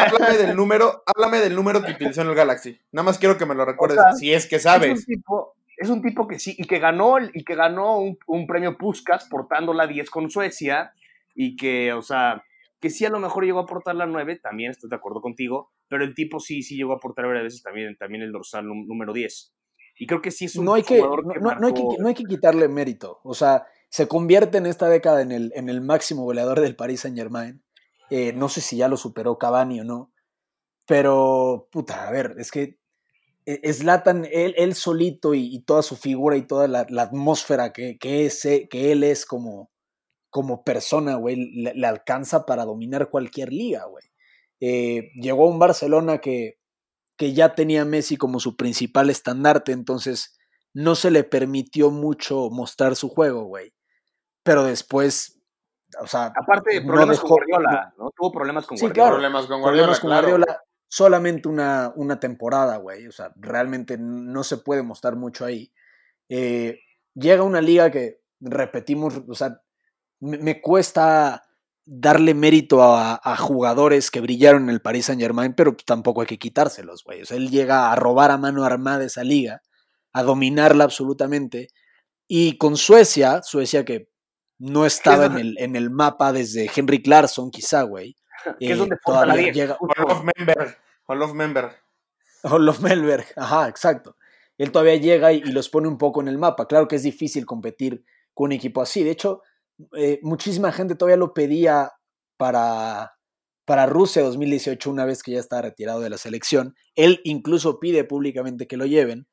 Háblame del número, háblame del número que utilizó en el Galaxy. Nada más quiero que me lo recuerdes, sea, si es que Es sabes. un tipo, es un tipo que sí, y que ganó, y que ganó un, un premio Puskas portando la 10 con Suecia, y que, o sea, que sí a lo mejor llegó a aportar la 9, también estoy de acuerdo contigo, pero el tipo sí, sí llegó a aportar varias veces también, también el dorsal número 10. Y creo que sí es un no hay que, jugador no, que no- no hay que, no hay que quitarle mérito. O sea, se convierte en esta década en el, en el máximo goleador del Paris Saint Germain. no sé si ya lo superó Cavani o no. Pero, puta, a ver, es que eh, Zlatan, él, él solito y, y toda su figura y toda la, la atmósfera que, que, es, eh, que él es como, como persona, güey, le, le alcanza para dominar cualquier liga, güey. Eh, llegó a un Barcelona que, que ya tenía a Messi como su principal estandarte, entonces no se le permitió mucho mostrar su juego, güey. Pero después, o sea, Aparte de no problemas dejó- con Guardiola, ¿no? Tuvo problemas con Sí, Guardiola. claro. Problemas con Guardiola, problemas con claro. Solamente una, una temporada, güey. O sea, realmente no se puede mostrar mucho ahí. Eh, llega una liga que repetimos, o sea, me, me cuesta darle mérito a, a jugadores que brillaron en el Paris Saint Germain, pero tampoco hay que quitárselos, güey. O sea, él llega a robar a mano armada esa liga, a dominarla absolutamente. Y con Suecia, Suecia que no [LAUGHS] estaba en el, en el mapa desde Henrik Larsson, quizá, güey. Que es donde forja la todavía 10. llega-. Hall of Member. Hall of Member. Olof Melberg, ajá, exacto. Él todavía llega y, y los pone un poco en el mapa. Claro que es difícil competir con un equipo así. De hecho, eh, muchísima gente todavía lo pedía para, para Rusia 2018, una vez que ya estaba retirado de la selección. Él incluso pide públicamente que lo lleven,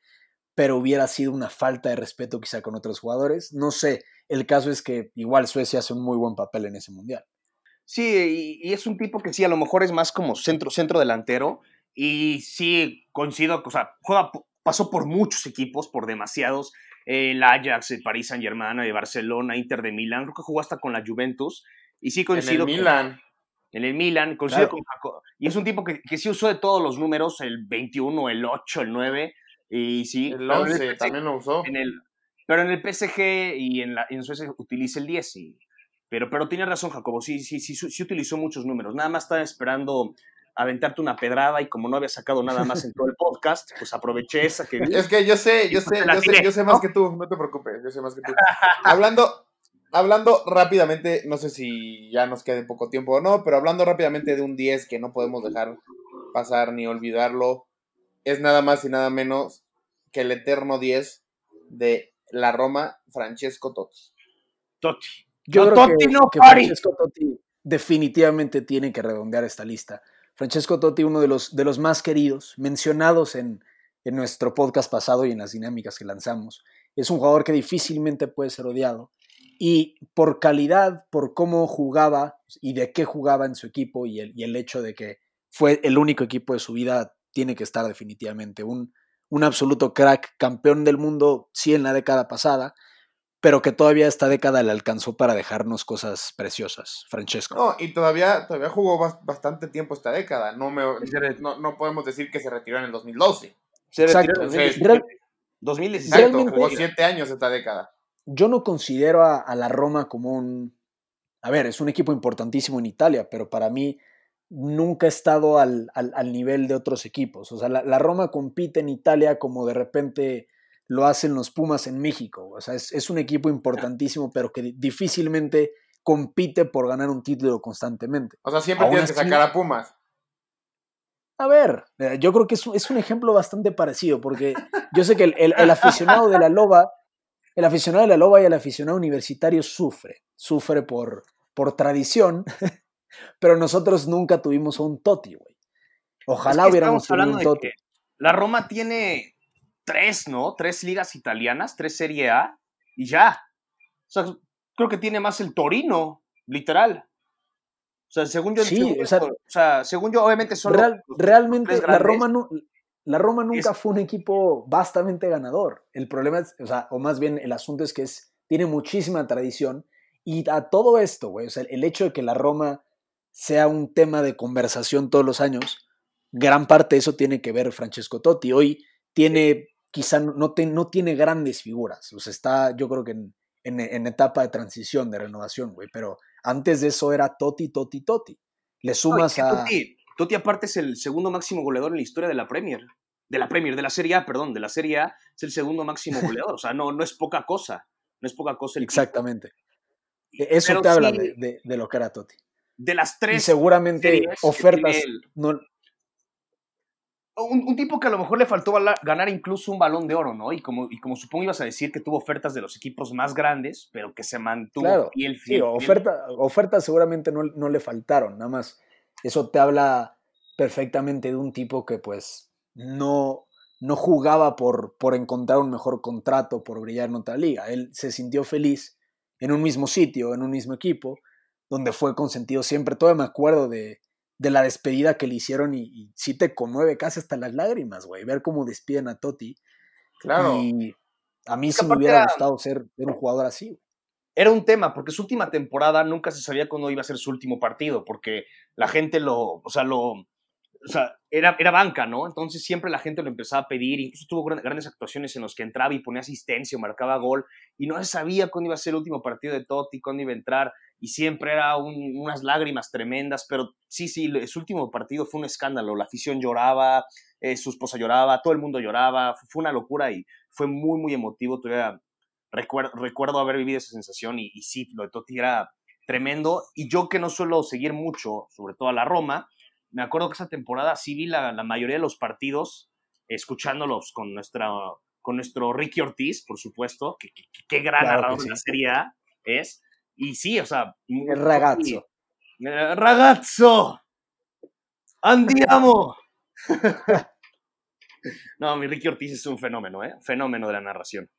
pero hubiera sido una falta de respeto quizá con otros jugadores. No sé, el caso es que igual Suecia hace un muy buen papel en ese mundial. Sí, y, y es un tipo que sí, a lo mejor es más como centro, centro delantero. Y sí, coincido, o sea, juega, pasó por muchos equipos, por demasiados. El Ajax, el Paris Saint Germain, el Barcelona, Inter de Milán, creo que jugó hasta con la Juventus. Y sí En coincido. el con- Milan. en el Milan, coincido Claro. con Y es un tipo que, que sí usó de todos los números, el 21, el 8, el 9. Y sí. El pero en 11 PSG también lo usó. en el, pero en el PSG y en, la, en Suecia utiliza el 10. y- pero, pero tiene razón, Jacobo. Sí, sí, sí, sí, utilizó muchos números. Nada más estaba esperando aventarte una pedrada y como no había sacado nada más en todo el podcast, pues aproveché esa que. Es que yo sé, yo pues sé, te la yo sé, yo sé más que tú, no te preocupes, yo sé más que tú. hablando, hablando rápidamente, no sé si ya nos quede poco tiempo o no, pero hablando rápidamente de un 10 que no podemos dejar pasar ni olvidarlo, es nada más y nada menos que el eterno 10 de la Roma, Francesco Totti. Totti. Yo No, creo Totti que, no que pare. Francesco Totti definitivamente tiene que redondear esta lista. Francesco Totti, uno de los, de los más queridos, mencionados en, en nuestro podcast pasado y en las dinámicas que lanzamos. Es un jugador que difícilmente puede ser odiado. Y por calidad, por cómo jugaba y de qué jugaba en su equipo y el, y el hecho de que fue el único equipo de su vida, tiene que estar definitivamente un, un absoluto crack, campeón del mundo, sí en la década pasada, pero que todavía esta década le alcanzó para dejarnos cosas preciosas, Francesco. No, y todavía, todavía jugó bas- bastante tiempo esta década. No, me, no, no podemos decir que se retiró en el 2012. Se Exacto. retiró en Entonces, 2017. Real- 2017. Exacto, Realmente- jugó siete años esta década. Yo no considero a, a la Roma como un... A ver, es un equipo importantísimo en Italia, pero para mí nunca ha estado al, al- al nivel de otros equipos. O sea, la, la Roma compite en Italia como de repente lo hacen los Pumas en México. O sea, es, es un equipo importantísimo, pero que di- difícilmente compite por ganar un título constantemente. O sea, siempre Aún tienes que sacar a Pumas. A ver, eh, yo creo que es, un- es un ejemplo bastante parecido, porque yo sé que el, el- el aficionado de la Loba, el aficionado de la Loba y el aficionado universitario sufre, sufre por, por tradición, pero nosotros nunca tuvimos a un Totti, güey. Ojalá Es que hubiéramos tenido un que La Roma tiene tres, ¿no? Tres ligas italianas, tres Serie A y ya. O sea, creo que tiene más el Torino, literal. O sea, según yo, Sí, según o sea- o sea, según yo, obviamente son Real- los realmente la. Roma, no- la Roma nunca Es- fue un equipo vastamente ganador. El problema es, o sea, o más bien el asunto es que es, tiene muchísima tradición y a todo esto, güey, o sea, el hecho de que la Roma sea un tema de conversación todos los años, gran parte de eso tiene que ver Francesco Totti. Hoy tiene, quizá no, te- no tiene grandes figuras, o sea, está yo creo que en, en- en etapa de transición, de renovación, güey, pero antes de eso era Totti, Totti, Totti. Le y sumas a... Totti aparte es el segundo máximo goleador en la historia de la Premier. De la Premier, de la Serie A, perdón, de la Serie A es el segundo máximo goleador. O sea, no, no es poca cosa. No es poca cosa el. Exactamente. E- Eso Pero te habla de, de- de lo que era Totti. De las Y tres seguramente series que ofertas... No, un, un tipo que a lo mejor le faltó ganar incluso un balón de oro, ¿no? Y como, y como supongo ibas a decir que tuvo ofertas de los equipos más grandes, pero que se mantuvo Claro, fiel, Sí, fiel, fiel. oferta, ofertas seguramente no, no le faltaron, nada más. Eso te habla perfectamente de un tipo que pues no, no jugaba por, por encontrar un mejor contrato, por brillar en otra liga. Él se sintió feliz en un mismo sitio, en un mismo equipo, donde fue consentido siempre. Todavía me acuerdo de, de la despedida que le hicieron y, y sí te conmueve casi hasta las lágrimas, güey, ver cómo despiden a Totti. Claro. Y a mí sí me hubiera era- gustado ser, ser un jugador así. era un tema, porque su última temporada nunca se sabía cuándo iba a ser su último partido, porque la gente lo, o sea, lo, o sea, era, era banca, ¿no? Entonces siempre la gente lo empezaba a pedir, incluso tuvo gran- grandes actuaciones en los que entraba y ponía asistencia o marcaba gol, y no se sabía cuándo iba a ser el último partido de Totti, cuándo iba a entrar, y siempre era un- unas lágrimas tremendas, pero sí, sí, su último partido fue un escándalo, la afición lloraba, eh, su esposa lloraba, todo el mundo lloraba, fue, una locura y fue muy, muy emotivo, todavía recuerdo, recuerdo haber vivido esa sensación y, y sí, lo de Totti era tremendo. Y yo que no suelo seguir mucho, sobre todo a la Roma, me acuerdo que esa temporada sí vi la, la mayoría de los partidos escuchándolos con, nuestra, con nuestro Ricky Ortiz, por supuesto, que, qué gran Claro que narrador de la sí. Serie A es. Y sí, o sea... El ragazzo. Eh, Ragazzo, andiamo. [LAUGHS] no, mi Ricky Ortiz es un fenómeno, ¿eh? Fenómeno de la narración.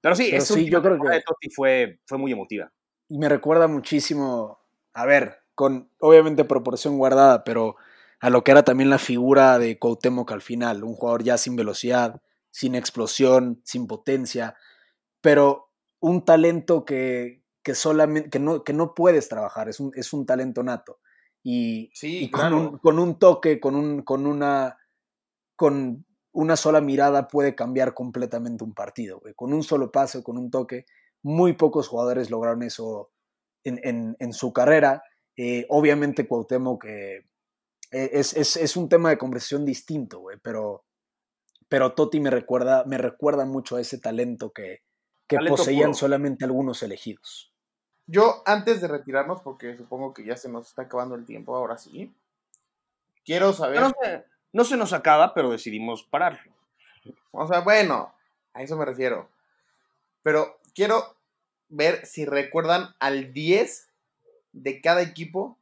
Pero sí, Pero sí, yo creo que- de Totti fue, fue muy emotiva. y me recuerda muchísimo, a ver, con obviamente proporción guardada, pero a lo que era también la figura de Cuauhtémoc al final, un jugador ya sin velocidad, sin explosión, sin potencia, pero un talento que, que solamente, que no, que no puedes trabajar, es un, es un talento nato. Y, Sí, y con, claro. un, con un toque, con, un, con, una, con una sola mirada puede cambiar completamente un partido. güey. Con un solo paso, con un toque, muy pocos jugadores lograron eso en, en- en su carrera. Eh, obviamente Cuauhtémoc eh, es, es- es un tema de conversación distinto, güey, pero, pero Totti me recuerda, me recuerda mucho a ese talento que, que Talento poseían puro. solamente algunos elegidos. Yo, antes de retirarnos, porque supongo que ya se nos está acabando el tiempo, ahora sí. Quiero saber. No se, no se nos acaba, pero decidimos parar. O sea, bueno, a eso me refiero. Pero quiero ver si recuerdan al 10 de cada equipo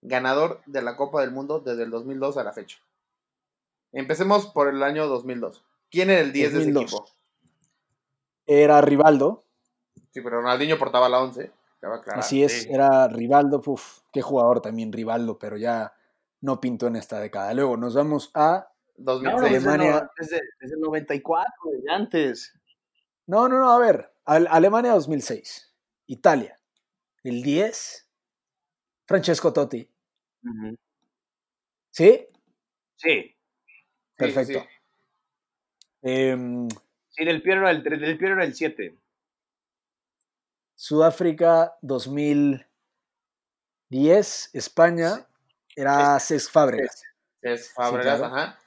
ganador de la Copa del Mundo desde el 2002 a la fecha. Empecemos por el año 2002. ¿Quién era el 10 de 2002. ese equipo? Era Rivaldo, Sí, pero Ronaldinho portaba la 11. Cabe aclarar. así es, sí. era Rivaldo, uf, qué jugador también Rivaldo, pero ya no pintó en esta década. Luego nos vamos a 2006. desde- Alemania- Desde, desde el 94, desde antes. No, no, no, a ver. Al- Alemania 2006. Italia. El 10. Francesco Totti. ¿Sí? Sí, Perfecto. sí. Em, sí, del Piero era el, del Piero era el 7. Sudáfrica 2010. España era Cesc Fábregas. Es Fábregas, claro. ajá.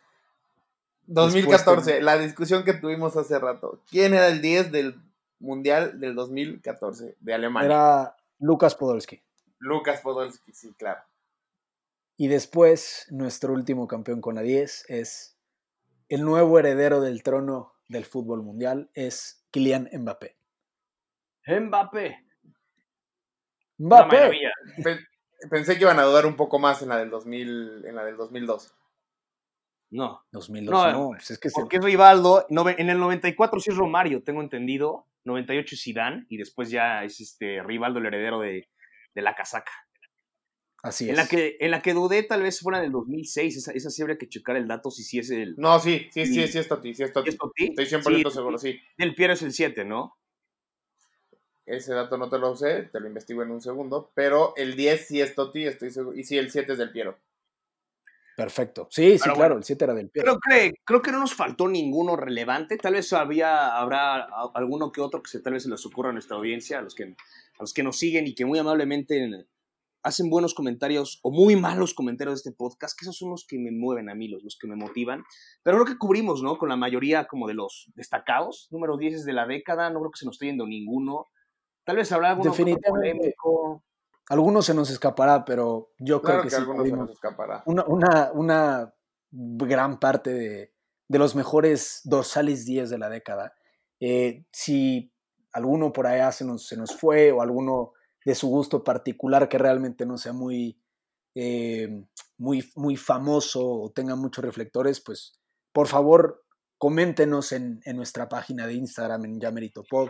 Después 2014, ten- la discusión que tuvimos hace rato. ¿Quién era el 10 del Mundial del 2014 de Alemania? Era Lucas Podolski. Lucas Podolski, sí, claro. Y después, nuestro último campeón con la 10 es el nuevo heredero del trono del fútbol mundial, es Kylian Mbappé. Mbappé. Una Mbappé. Pensé que iban a dudar un poco más en la del 2000, en la del 2002. No. 2002, No, no, pues es que se- Porque es Rivaldo. En el 94 sí es Romario, tengo entendido. 98 es Zidane y después ya es este Rivaldo el heredero de, de la casaca. así En es. la, que, en la que dudé tal vez fuera del 2006, esa, esa sí habría que checar el dato si sí es el... No, sí, sí, sí, Sí. sí es Totti, sí es ¿sí Totti. es Totti? Estoy 100% Sí, seguro, sí. El Piero es el 7, ¿no? Ese dato no te lo sé, te lo investigo en un segundo. Pero el 10 sí es Totti, estoy seguro. Y sí, el 7 es del Piero. Perfecto. Sí, sí, claro, el 7 era del pie. Creo que, creo que no nos faltó ninguno relevante. Tal vez había, habrá alguno que otro que se, tal vez se les ocurra a nuestra audiencia, a los, que, a los que nos siguen y que muy amablemente hacen buenos comentarios o muy malos comentarios de este podcast, que esos son los que me mueven a mí, los, los que me motivan. Pero creo que cubrimos, ¿no? Con la mayoría como de los destacados. Número 10 es de la década, no creo que se nos esté yendo ninguno. Tal vez habrá alguno polémico. Algunos se nos escapará, pero yo Claro creo que, que, sí algunos se nos escapará. una, una, una gran parte de, de los mejores dorsales 10 de la década. Eh, si alguno por allá se nos, se nos fue o alguno de su gusto particular que realmente no sea muy, eh, muy, muy famoso o tenga muchos reflectores, pues por favor coméntenos en, en nuestra página de Instagram en YameritoPod,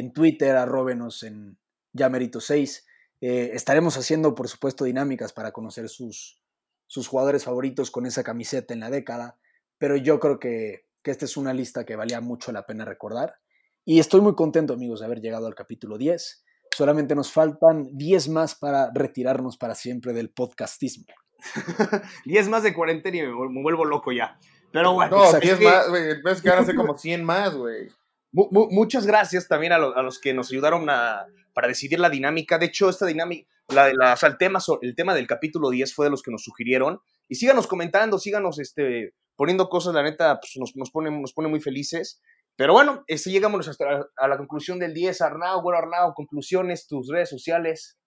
en Twitter arróbenos en Yamerito6. Eh, estaremos haciendo, por supuesto, dinámicas para conocer sus, sus jugadores favoritos con esa camiseta en la década, pero yo creo que, que esta es una lista que valía mucho la pena recordar. Y estoy muy contento, amigos, de haber llegado al capítulo 10. Solamente nos faltan 10 más para retirarnos para siempre del podcastismo. [LAUGHS] 10 más de cuarentena y me, vuel- me vuelvo loco ya. Pero bueno, No, Exacto. 10 más, güey. Ves que van a ser como 100 más, güey. Mu- mu- muchas gracias también a, lo- a los que nos ayudaron a, para decidir la dinámica. De hecho, esta dinámica, la, la- el, tema, el tema del capítulo 10 fue de los que nos sugirieron. Y síganos comentando, síganos este, poniendo cosas, la neta, pues, nos, pone, muy felices. Pero bueno, este, llegamos a la conclusión del 10. Arnau, bueno, Arnau, conclusiones, tus redes sociales.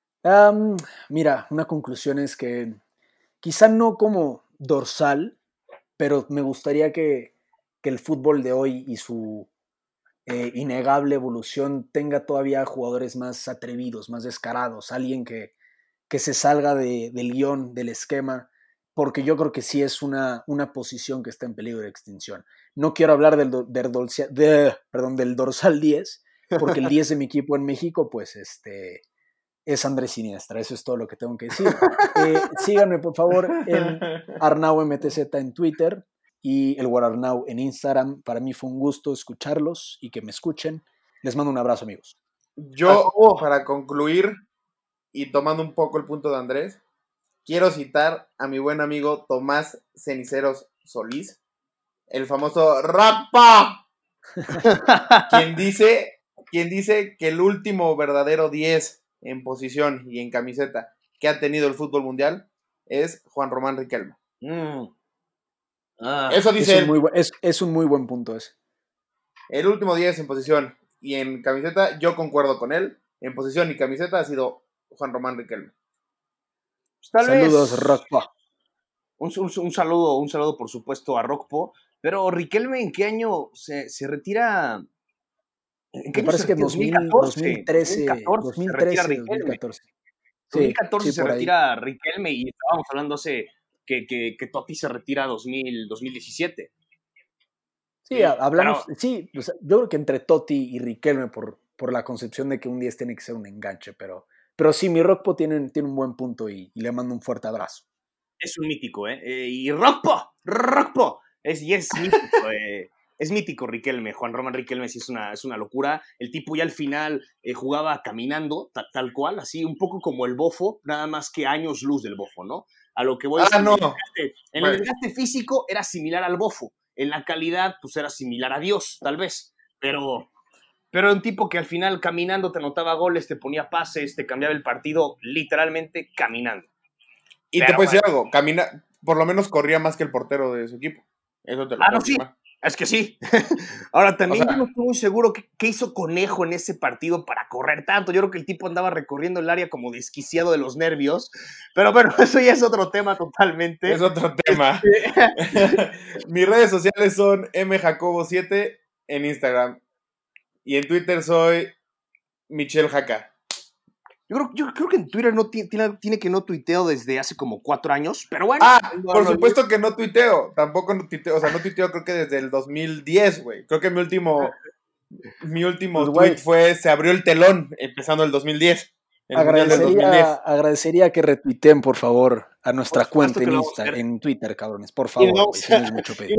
Mira, una conclusión es que quizá no como dorsal, pero me gustaría que, que el fútbol de hoy y su eh, innegable evolución tenga todavía jugadores más atrevidos, más descarados, alguien que, que se salga de- del guion, del esquema, porque yo creo que sí es una, una posición que está en peligro de extinción. No quiero hablar del, do- del, de- perdón, del dorsal 10, porque el 10 de mi equipo en México, pues este es Andrés Siniestra. Eso es todo lo que tengo que decir. Eh, síganme, por favor, en [LAUGHS] Arnau MTZ en Twitter y el Guararnau en Instagram. Para mí fue un gusto escucharlos y que me escuchen. Les mando un abrazo, amigos. Yo, para concluir y tomando un poco el punto de Andrés, quiero citar a mi buen amigo Tomás Ceniceros Solís, el famoso Rapa, [LAUGHS] quien dice, quien dice que el último verdadero 10 en posición y en camiseta que ha tenido el fútbol mundial es Juan Román Riquelme. Mm. Ah, Eso Es dice un, él. muy, es, es un muy buen punto ese. El último 10 en posición y en camiseta, yo concuerdo con él. En posición y camiseta ha sido Juan Román Riquelme. pues, vez- Saludos, Rockpa. Un, un- un saludo, un saludo por supuesto a Rockpo. Pero Riquelme, ¿en qué año se, se retira? ¿En qué Me año parece que retira? 2000, 2014, 2013, 2014 se retira 2013, Riquelme. 2014. Sí, 2014 sí, se retira Riquelme y estábamos hablando hace que, que, que Totti se retira 2000, 2017. Sí, ha- hablamos, Pero- sí, o sea, yo creo que entre Totti y Riquelme por, por la concepción de que un 10 tiene que ser un enganche, pero, pero sí, mi Rockpo tiene, tiene un buen punto y, y le mando un fuerte abrazo. Es un mítico, ¿eh? Eh, y Rockpo, Rockpo, es, y es mítico, [LAUGHS] eh, es mítico Riquelme, Juan Román Riquelme sí es una, es una locura. El tipo ya al final eh, jugaba caminando, ta- tal cual, así un poco como el bofo, nada más que años luz del bofo, ¿no? A lo que voy a no. en el desgaste físico era similar al bofo, en la calidad pues era similar a Dios, tal vez, pero... Pero un tipo que al final caminando te anotaba goles, te ponía pases, te cambiaba el partido literalmente caminando. Y te puedo decir algo, camina, por lo menos corría más que el portero de su equipo. Eso te lo Ah, no, sí. Es que sí. [LAUGHS] Ahora, también O sea- yo no estoy muy seguro qué, qué hizo Conejo en ese partido para correr tanto. Yo creo que el tipo andaba recorriendo el área como desquiciado de los nervios. Pero bueno, [LAUGHS] eso ya es otro tema totalmente. Es otro tema. [LAUGHS] Mis redes sociales son mjacobo7 en Instagram. Y en Twitter soy Michelle Jaca. Yo creo, yo creo que en Twitter no ti- tiene, tiene que no tuiteo desde hace como cuatro años. Pero bueno. Ah, no, por no, supuesto que no tuiteo. Tampoco no tuiteo. O sea, no tuiteo creo que desde el 2010, güey. Creo que mi último, [LAUGHS] mi último Pues, tweet fue se abrió el telón empezando el 2010. El mundial del 2010. Agradecería, agradecería que retuiteen, por favor, a nuestra cuenta en, Insta, en Twitter, cabrones. Por Y favor, si es mucho [LAUGHS] pedir.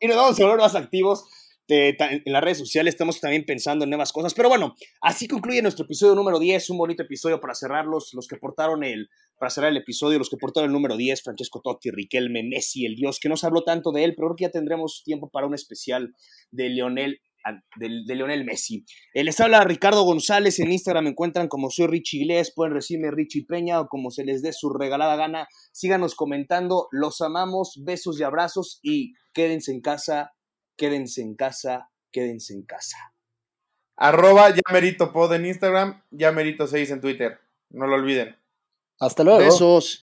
y nos vamos a volver más activos. En las redes sociales estamos también pensando en nuevas cosas. Pero bueno, así concluye nuestro episodio número 10, un bonito episodio para cerrar los, que portaron el, para cerrar el episodio, los que portaron el número 10, Francesco Totti, Riquelme, Messi, el Dios, que no se habló tanto de él, pero creo que ya tendremos tiempo para un especial de Lionel, ah, de, de Lionel Messi. Eh, les habla Ricardo González, en Instagram me encuentran como soy Richie Iglesias, pueden recibirme Richie Peña o como se les dé su regalada gana. Síganos comentando, los amamos, besos y abrazos y quédense en casa, quédense en casa, quédense en casa. Arroba Yamerito Pod en Instagram, Yamerito6 en Twitter. No lo olviden. Hasta luego. Besos.